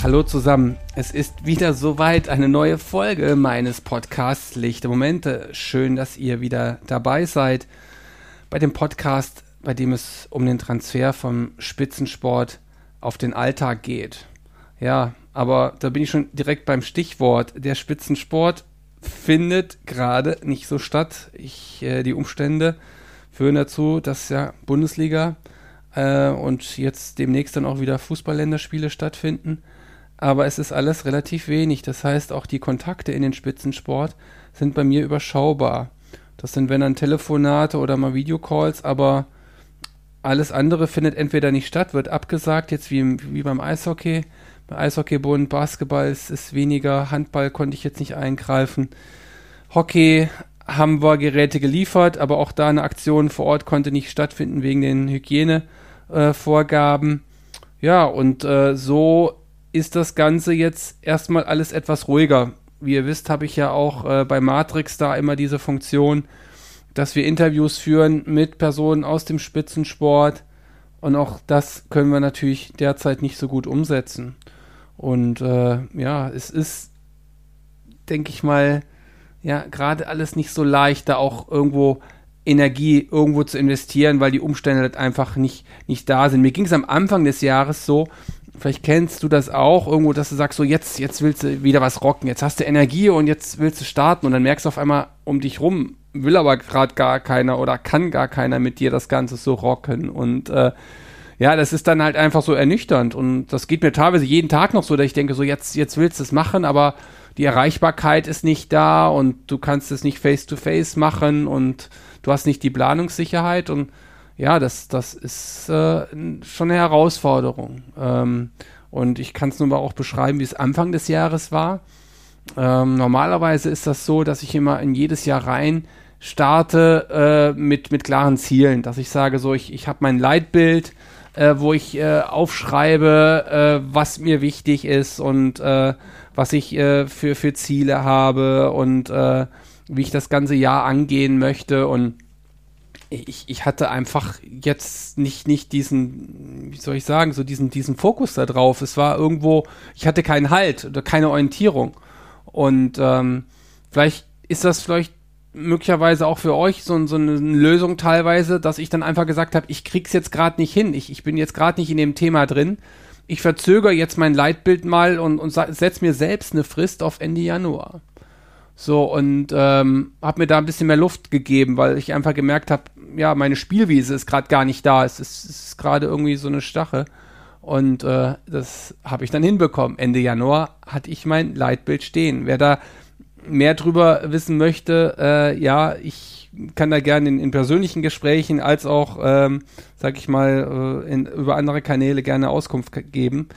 Hallo zusammen, es ist wieder soweit eine neue Folge meines Podcasts Lichte Momente. Schön, dass ihr wieder dabei seid bei dem Podcast, bei dem es um den Transfer vom Spitzensport auf den Alltag geht. Ja, aber da bin ich schon direkt beim Stichwort. Der Spitzensport findet gerade nicht so statt. Ich, äh, die Umstände führen dazu, dass ja Bundesliga äh, und jetzt demnächst dann auch wieder Fußballländerspiele stattfinden aber es ist alles relativ wenig. Das heißt, auch die Kontakte in den Spitzensport sind bei mir überschaubar. Das sind, wenn dann Telefonate oder mal Videocalls, aber alles andere findet entweder nicht statt, wird abgesagt, jetzt wie, wie beim Eishockey. Bei Eishockeybund, Basketball ist, ist weniger, Handball konnte ich jetzt nicht eingreifen. Hockey haben wir Geräte geliefert, aber auch da eine Aktion vor Ort konnte nicht stattfinden wegen den Hygienevorgaben. Äh, ja, und äh, so ist das Ganze jetzt erstmal alles etwas ruhiger. Wie ihr wisst, habe ich ja auch äh, bei Matrix da immer diese Funktion, dass wir Interviews führen mit Personen aus dem Spitzensport. Und auch das können wir natürlich derzeit nicht so gut umsetzen. Und äh, ja, es ist, denke ich mal, ja, gerade alles nicht so leicht, da auch irgendwo Energie irgendwo zu investieren, weil die Umstände halt einfach nicht, nicht da sind. Mir ging es am Anfang des Jahres so, Vielleicht kennst du das auch irgendwo, dass du sagst, so jetzt, jetzt willst du wieder was rocken, jetzt hast du Energie und jetzt willst du starten und dann merkst du auf einmal um dich rum, will aber gerade gar keiner oder kann gar keiner mit dir das Ganze so rocken und äh, ja, das ist dann halt einfach so ernüchternd und das geht mir teilweise jeden Tag noch so, dass ich denke, so jetzt, jetzt willst du es machen, aber die Erreichbarkeit ist nicht da und du kannst es nicht face to face machen und du hast nicht die Planungssicherheit und ja, das, das ist äh, schon eine Herausforderung. Ähm, und ich kann es nur mal auch beschreiben, wie es Anfang des Jahres war. Ähm, normalerweise ist das so, dass ich immer in jedes Jahr rein starte äh, mit, mit klaren Zielen, dass ich sage, so, ich, ich habe mein Leitbild, äh, wo ich äh, aufschreibe, äh, was mir wichtig ist und äh, was ich äh, für, für Ziele habe und wie ich das ganze Jahr angehen möchte und ich, ich hatte einfach jetzt nicht, nicht diesen, wie soll ich sagen, so diesen, diesen Fokus da drauf. Es war irgendwo, ich hatte keinen Halt oder keine Orientierung. Und ähm, vielleicht ist das vielleicht möglicherweise auch für euch so, so eine Lösung teilweise, dass ich dann einfach gesagt habe, ich krieg's jetzt gerade nicht hin. Ich, ich bin jetzt gerade nicht in dem Thema drin. Ich verzögere jetzt mein Leitbild mal und, und setze mir selbst eine Frist auf Ende Januar. So, und ähm, habe mir da ein bisschen mehr Luft gegeben, weil ich einfach gemerkt habe, ja, meine Spielwiese ist gerade gar nicht da. Es ist, ist gerade irgendwie so eine Stache. Und äh, das habe ich dann hinbekommen. Ende Januar hatte ich mein Leitbild stehen. Wer da mehr drüber wissen möchte, äh, ja, ich kann da gerne in, in persönlichen Gesprächen als auch, ähm, sag ich mal, äh, in, über andere Kanäle gerne Auskunft geben.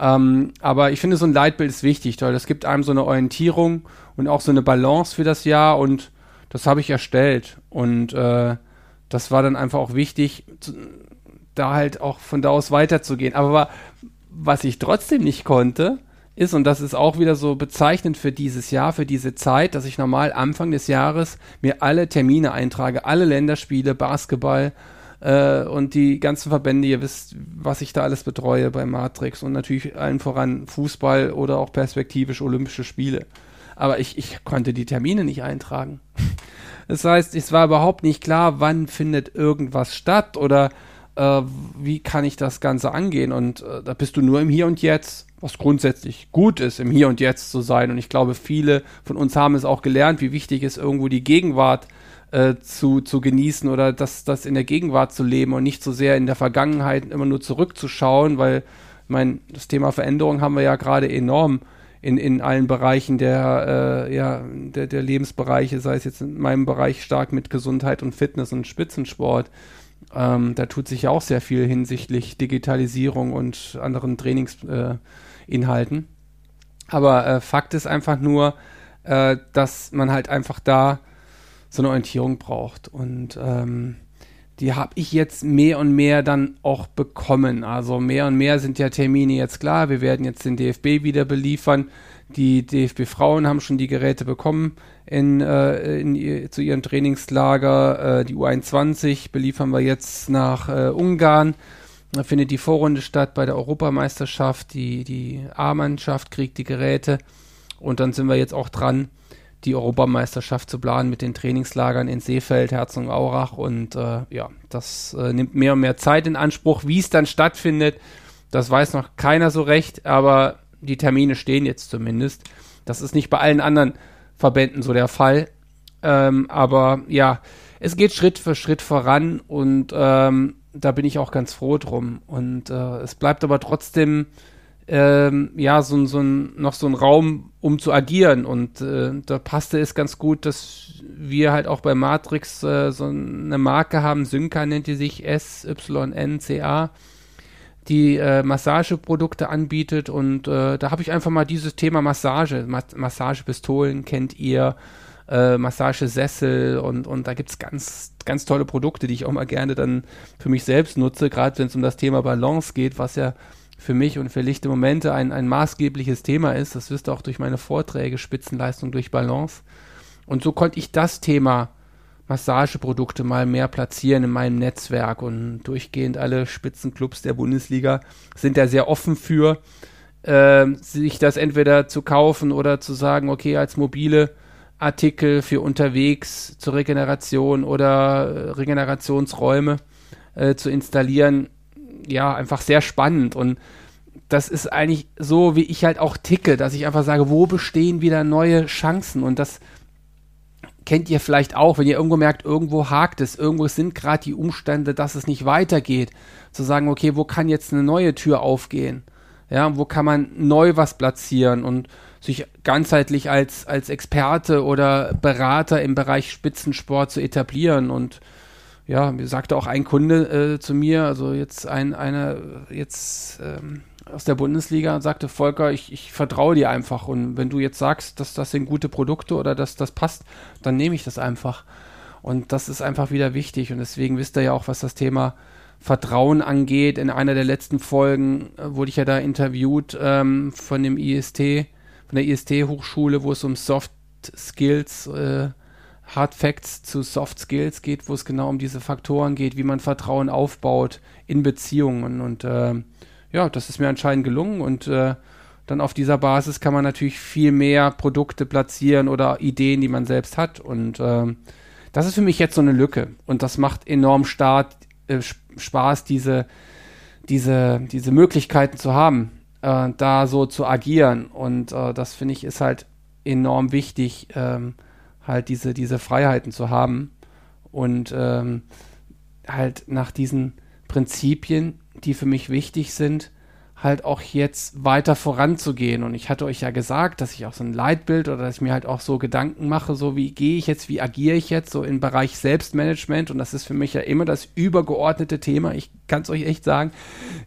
Ähm, aber ich finde, so ein Leitbild ist wichtig, weil das gibt einem so eine Orientierung und auch so eine Balance für das Jahr und das habe ich erstellt. Und äh, das war dann einfach auch wichtig, da halt auch von da aus weiterzugehen. Aber was ich trotzdem nicht konnte, ist, und das ist auch wieder so bezeichnend für dieses Jahr, für diese Zeit, dass ich normal Anfang des Jahres mir alle Termine eintrage, alle Länderspiele, Basketball äh, und die ganzen Verbände, ihr wisst, was ich da alles betreue bei Matrix und natürlich allen voran Fußball oder auch perspektivisch Olympische Spiele. Aber ich, ich konnte die Termine nicht eintragen. Das heißt, es war überhaupt nicht klar, wann findet irgendwas statt oder äh, wie kann ich das Ganze angehen. Und äh, da bist du nur im Hier und Jetzt, was grundsätzlich gut ist, im Hier und Jetzt zu sein. Und ich glaube, viele von uns haben es auch gelernt, wie wichtig es irgendwo die Gegenwart äh, zu, zu genießen oder das, das in der Gegenwart zu leben und nicht so sehr in der Vergangenheit immer nur zurückzuschauen, weil ich meine, das Thema Veränderung haben wir ja gerade enorm in, in allen Bereichen der, äh, ja, der, der Lebensbereiche, sei es jetzt in meinem Bereich stark mit Gesundheit und Fitness und Spitzensport. Ähm, da tut sich ja auch sehr viel hinsichtlich Digitalisierung und anderen Trainingsinhalten. Äh, Aber äh, Fakt ist einfach nur, äh, dass man halt einfach da so eine Orientierung braucht. Und ähm, die habe ich jetzt mehr und mehr dann auch bekommen. Also mehr und mehr sind ja Termine jetzt klar. Wir werden jetzt den DFB wieder beliefern. Die DFB-Frauen haben schon die Geräte bekommen in, äh, in, zu ihrem Trainingslager. Äh, die U21 beliefern wir jetzt nach äh, Ungarn. Da findet die Vorrunde statt bei der Europameisterschaft. Die, die A-Mannschaft kriegt die Geräte. Und dann sind wir jetzt auch dran, die Europameisterschaft zu planen mit den Trainingslagern in Seefeld, Herzogenaurach und äh, ja, das äh, nimmt mehr und mehr Zeit in Anspruch. Wie es dann stattfindet, das weiß noch keiner so recht, aber die Termine stehen jetzt zumindest. Das ist nicht bei allen anderen Verbänden so der Fall. Ähm, aber ja, es geht Schritt für Schritt voran und ähm, da bin ich auch ganz froh drum. Und äh, es bleibt aber trotzdem ähm, ja, so, so ein, noch so ein Raum, um zu agieren. Und äh, da passte es ganz gut, dass wir halt auch bei Matrix äh, so eine Marke haben, Synca nennt die sich SYNCA, die äh, Massageprodukte anbietet. Und äh, da habe ich einfach mal dieses Thema Massage, Ma Massagepistolen kennt ihr, äh, Massagesessel und, und da gibt es ganz, ganz tolle Produkte, die ich auch mal gerne dann für mich selbst nutze, gerade wenn es um das Thema Balance geht, was ja für mich und für lichte Momente ein, ein maßgebliches Thema ist. Das wisst ihr auch durch meine Vorträge, Spitzenleistung durch Balance. Und so konnte ich das Thema Massageprodukte mal mehr platzieren in meinem Netzwerk und durchgehend alle Spitzenclubs der Bundesliga sind da sehr offen für, äh, sich das entweder zu kaufen oder zu sagen, okay, als mobile Artikel für unterwegs zur Regeneration oder äh, Regenerationsräume äh, zu installieren, ja, einfach sehr spannend. Und das ist eigentlich so, wie ich halt auch ticke, dass ich einfach sage, wo bestehen wieder neue Chancen? Und das kennt ihr vielleicht auch, wenn ihr irgendwo merkt, irgendwo hakt es, irgendwo sind gerade die Umstände, dass es nicht weitergeht, zu sagen, okay, wo kann jetzt eine neue Tür aufgehen? Ja, wo kann man neu was platzieren? Und sich ganzheitlich als, als Experte oder Berater im Bereich Spitzensport zu etablieren. Und ja, mir sagte auch ein Kunde äh, zu mir, also jetzt ein, einer jetzt ähm, aus der Bundesliga sagte, Volker, ich, ich vertraue dir einfach und wenn du jetzt sagst, dass das sind gute Produkte oder dass das passt, dann nehme ich das einfach. Und das ist einfach wieder wichtig und deswegen wisst ihr ja auch, was das Thema Vertrauen angeht. In einer der letzten Folgen äh, wurde ich ja da interviewt ähm, von dem IST, von der IST-Hochschule, wo es um Soft Skills äh, Hard Facts zu Soft Skills geht, wo es genau um diese Faktoren geht, wie man Vertrauen aufbaut in Beziehungen. Und äh, ja, das ist mir anscheinend gelungen und äh, dann auf dieser Basis kann man natürlich viel mehr Produkte platzieren oder Ideen, die man selbst hat. Und äh, das ist für mich jetzt so eine Lücke. Und das macht enorm Start, äh, Spaß, diese, diese, diese Möglichkeiten zu haben, äh, da so zu agieren. Und äh, das finde ich ist halt enorm wichtig. Ähm, halt diese, diese Freiheiten zu haben und ähm, halt nach diesen Prinzipien, die für mich wichtig sind, halt auch jetzt weiter voranzugehen. Und ich hatte euch ja gesagt, dass ich auch so ein Leitbild oder dass ich mir halt auch so Gedanken mache, so wie gehe ich jetzt, wie agiere ich jetzt so im Bereich Selbstmanagement. Und das ist für mich ja immer das übergeordnete Thema. Ich kann es euch echt sagen,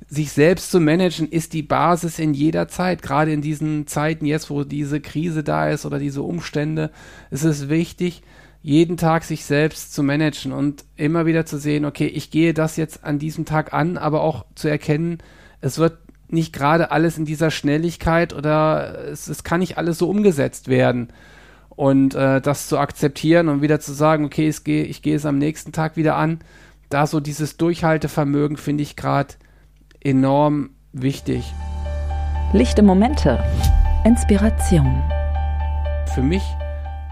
sich selbst zu managen ist die Basis in jeder Zeit. Gerade in diesen Zeiten jetzt, wo diese Krise da ist oder diese Umstände, ist es wichtig, jeden Tag sich selbst zu managen und immer wieder zu sehen, okay, ich gehe das jetzt an diesem Tag an, aber auch zu erkennen, es wird nicht gerade alles in dieser Schnelligkeit oder es, es kann nicht alles so umgesetzt werden. Und äh, das zu akzeptieren und wieder zu sagen, okay, ich gehe ich geh es am nächsten Tag wieder an, da so dieses Durchhaltevermögen finde ich gerade enorm wichtig. Lichte Momente, Inspiration. Für mich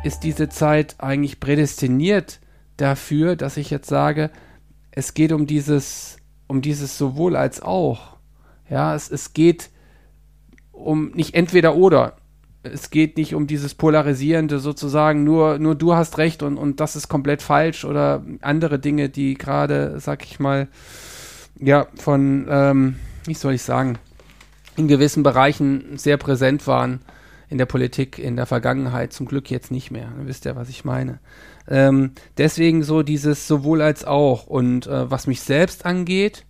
ist diese Zeit eigentlich prädestiniert dafür, dass ich jetzt sage, es geht um dieses, um dieses sowohl als auch. Ja, es, es geht um nicht entweder oder. Es geht nicht um dieses Polarisierende sozusagen, nur, nur du hast recht und, und das ist komplett falsch oder andere Dinge, die gerade, sag ich mal, ja, von, ähm, wie soll ich sagen, in gewissen Bereichen sehr präsent waren in der Politik in der Vergangenheit, zum Glück jetzt nicht mehr. Ihr wisst ja, was ich meine. Ähm, deswegen so dieses sowohl als auch. Und äh, was mich selbst angeht,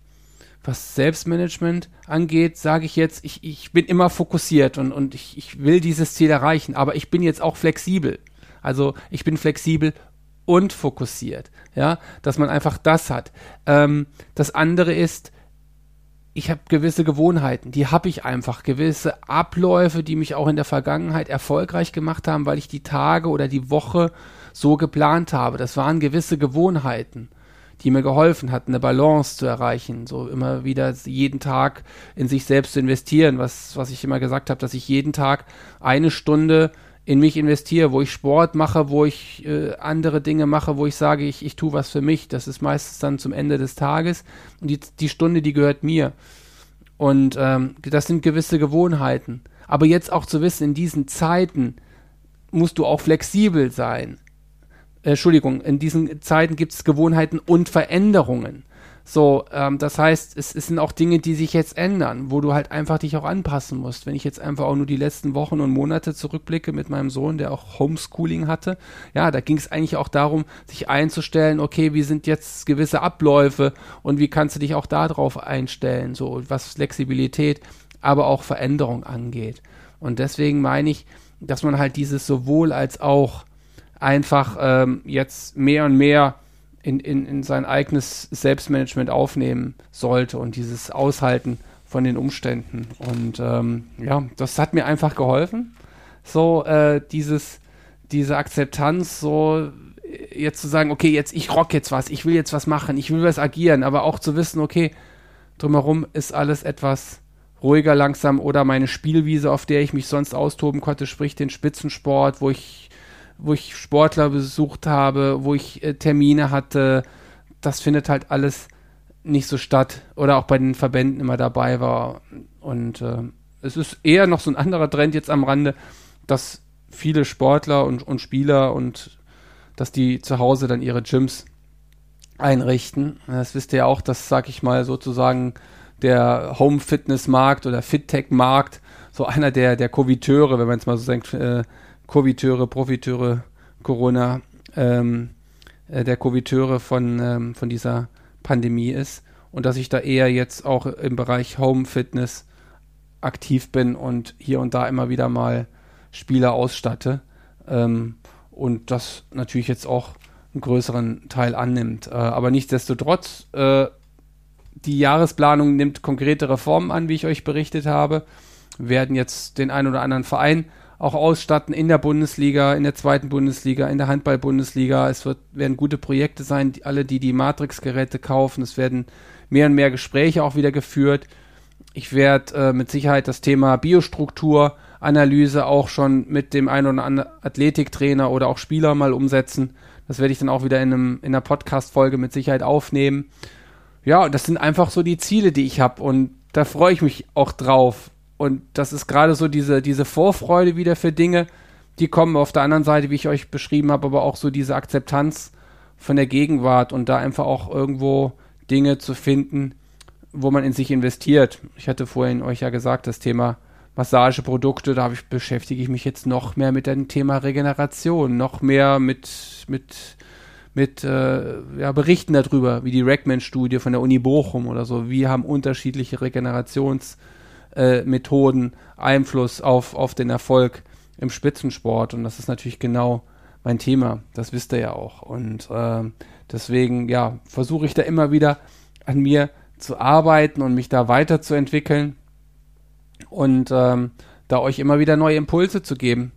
was Selbstmanagement angeht, sage ich jetzt, ich, ich bin immer fokussiert und, und ich, ich will dieses Ziel erreichen, aber ich bin jetzt auch flexibel. Also ich bin flexibel und fokussiert. Ja, dass man einfach das hat. Ähm, das andere ist, ich habe gewisse Gewohnheiten, die habe ich einfach, gewisse Abläufe, die mich auch in der Vergangenheit erfolgreich gemacht haben, weil ich die Tage oder die Woche so geplant habe. Das waren gewisse Gewohnheiten, die mir geholfen hatten, eine Balance zu erreichen, so immer wieder jeden Tag in sich selbst zu investieren, was, was ich immer gesagt habe, dass ich jeden Tag eine Stunde in mich investiere, wo ich Sport mache, wo ich äh, andere Dinge mache, wo ich sage, ich, ich tue was für mich. Das ist meistens dann zum Ende des Tages. Und die, die Stunde, die gehört mir. Und ähm, das sind gewisse Gewohnheiten. Aber jetzt auch zu wissen, in diesen Zeiten musst du auch flexibel sein. Äh, Entschuldigung, in diesen Zeiten gibt es Gewohnheiten und Veränderungen. So, ähm, das heißt, es, es, sind auch Dinge, die sich jetzt ändern, wo du halt einfach dich auch anpassen musst. Wenn ich jetzt einfach auch nur die letzten Wochen und Monate zurückblicke mit meinem Sohn, der auch Homeschooling hatte, ja, da ging es eigentlich auch darum, sich einzustellen, okay, wie sind jetzt gewisse Abläufe und wie kannst du dich auch darauf einstellen, so was Flexibilität, aber auch Veränderung angeht. Und deswegen meine ich, dass man halt dieses sowohl als auch einfach ähm, jetzt mehr und mehr in, in, in sein eigenes Selbstmanagement aufnehmen sollte und dieses Aushalten von den Umständen. Und ähm, ja, das hat mir einfach geholfen. So, äh, dieses, diese Akzeptanz, so jetzt zu sagen, okay, jetzt ich rock jetzt was, ich will jetzt was machen, ich will was agieren, aber auch zu wissen, okay, drumherum ist alles etwas ruhiger langsam oder meine Spielwiese, auf der ich mich sonst austoben konnte, sprich den Spitzensport, wo ich wo ich Sportler besucht habe, wo ich äh, Termine hatte, das findet halt alles nicht so statt oder auch bei den Verbänden immer dabei war. Und äh, es ist eher noch so ein anderer Trend jetzt am Rande, dass viele Sportler und, und Spieler und dass die zu Hause dann ihre Gyms einrichten. Das wisst ihr ja auch, dass, sag ich mal, sozusagen der Home-Fitness-Markt oder Fit-Tech-Markt so einer der, der Coviteure, wenn man es mal so denkt, äh, Covid-Teure, Profiteure, Corona, ähm, äh, der Covid-Teure von, ähm, von dieser Pandemie ist und dass ich da eher jetzt auch im Bereich Home Fitness aktiv bin und hier und da immer wieder mal Spieler ausstatte ähm, und das natürlich jetzt auch einen größeren Teil annimmt. Äh, aber nichtsdestotrotz, äh, die Jahresplanung nimmt konkrete Reformen an, wie ich euch berichtet habe. Werden jetzt den einen oder anderen Verein auch ausstatten in der Bundesliga, in der zweiten Bundesliga, in der Handball-Bundesliga. Es wird, werden gute Projekte sein, die, alle, die die Matrix-Geräte kaufen. Es werden mehr und mehr Gespräche auch wieder geführt. Ich werde äh, mit Sicherheit das Thema Biostrukturanalyse auch schon mit dem einen oder anderen Athletiktrainer oder auch Spieler mal umsetzen. Das werde ich dann auch wieder in, einem, in einer Podcast-Folge mit Sicherheit aufnehmen. Ja, das sind einfach so die Ziele, die ich habe und da freue ich mich auch drauf. Und das ist gerade so diese, diese Vorfreude wieder für Dinge, die kommen auf der anderen Seite, wie ich euch beschrieben habe, aber auch so diese Akzeptanz von der Gegenwart und da einfach auch irgendwo Dinge zu finden, wo man in sich investiert. Ich hatte vorhin euch ja gesagt, das Thema Massageprodukte, da ich, beschäftige ich mich jetzt noch mehr mit dem Thema Regeneration, noch mehr mit, mit, mit äh, ja, Berichten darüber, wie die Rackman-Studie von der Uni Bochum oder so. Wie haben unterschiedliche Regenerations- äh, Methoden Einfluss auf, auf den Erfolg im Spitzensport. Und das ist natürlich genau mein Thema. Das wisst ihr ja auch. Und äh, deswegen, ja, versuche ich da immer wieder an mir zu arbeiten und mich da weiterzuentwickeln und ähm, da euch immer wieder neue Impulse zu geben.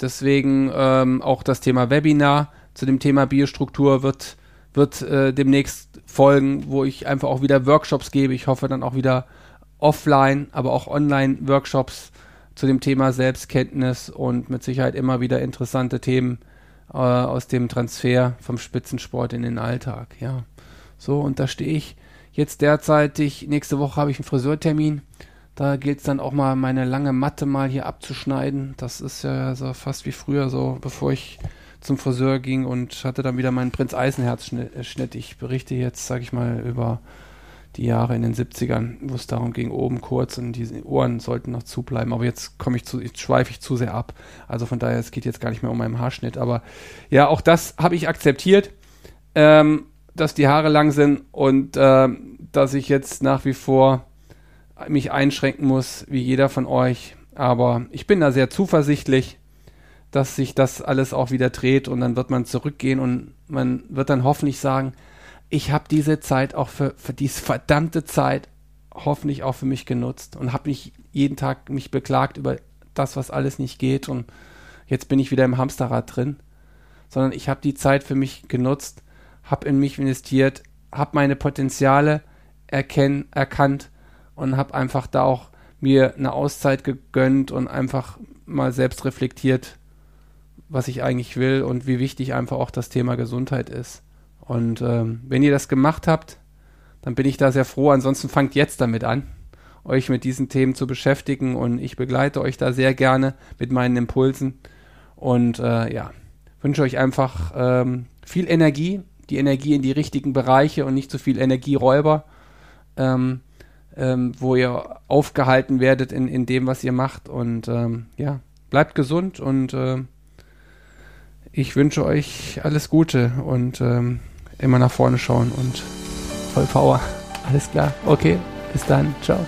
Deswegen ähm, auch das Thema Webinar zu dem Thema Biostruktur wird, wird äh, demnächst folgen, wo ich einfach auch wieder Workshops gebe. Ich hoffe dann auch wieder offline, aber auch online Workshops zu dem Thema Selbstkenntnis und mit Sicherheit immer wieder interessante Themen äh, aus dem Transfer vom Spitzensport in den Alltag. Ja, so und da stehe ich jetzt derzeitig. Nächste Woche habe ich einen Friseurtermin. Da gilt es dann auch mal meine lange Matte mal hier abzuschneiden. Das ist ja so fast wie früher so, bevor ich zum Friseur ging und hatte dann wieder meinen Prinz Eisenherz Schnitt. Ich berichte jetzt, sage ich mal, über die Jahre in den 70ern, wo es darum ging, oben kurz und die Ohren sollten noch zubleiben. Aber jetzt komme ich zu, jetzt schweife ich zu sehr ab. Also von daher, es geht jetzt gar nicht mehr um meinen Haarschnitt. Aber ja, auch das habe ich akzeptiert, ähm, dass die Haare lang sind und äh, dass ich jetzt nach wie vor mich einschränken muss, wie jeder von euch. Aber ich bin da sehr zuversichtlich, dass sich das alles auch wieder dreht und dann wird man zurückgehen und man wird dann hoffentlich sagen, ich habe diese Zeit auch für, für diese verdammte Zeit hoffentlich auch für mich genutzt und habe nicht jeden Tag mich beklagt über das, was alles nicht geht und jetzt bin ich wieder im Hamsterrad drin, sondern ich habe die Zeit für mich genutzt, habe in mich investiert, habe meine Potenziale erkenn, erkannt und habe einfach da auch mir eine Auszeit gegönnt und einfach mal selbst reflektiert, was ich eigentlich will und wie wichtig einfach auch das Thema Gesundheit ist. Und ähm, wenn ihr das gemacht habt, dann bin ich da sehr froh. Ansonsten fangt jetzt damit an, euch mit diesen Themen zu beschäftigen und ich begleite euch da sehr gerne mit meinen Impulsen und äh, ja, wünsche euch einfach ähm, viel Energie, die Energie in die richtigen Bereiche und nicht zu so viel Energieräuber, ähm, ähm, wo ihr aufgehalten werdet in, in dem, was ihr macht. Und ähm, ja, bleibt gesund und äh, ich wünsche euch alles Gute und ähm, immer nach vorne schauen und voll Power. Alles klar. Okay, bis dann. Ciao.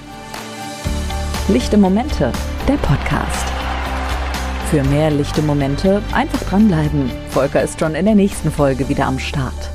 Lichte Momente, der Podcast. Für mehr lichte Momente einfach dranbleiben. Volker ist schon in der nächsten Folge wieder am Start.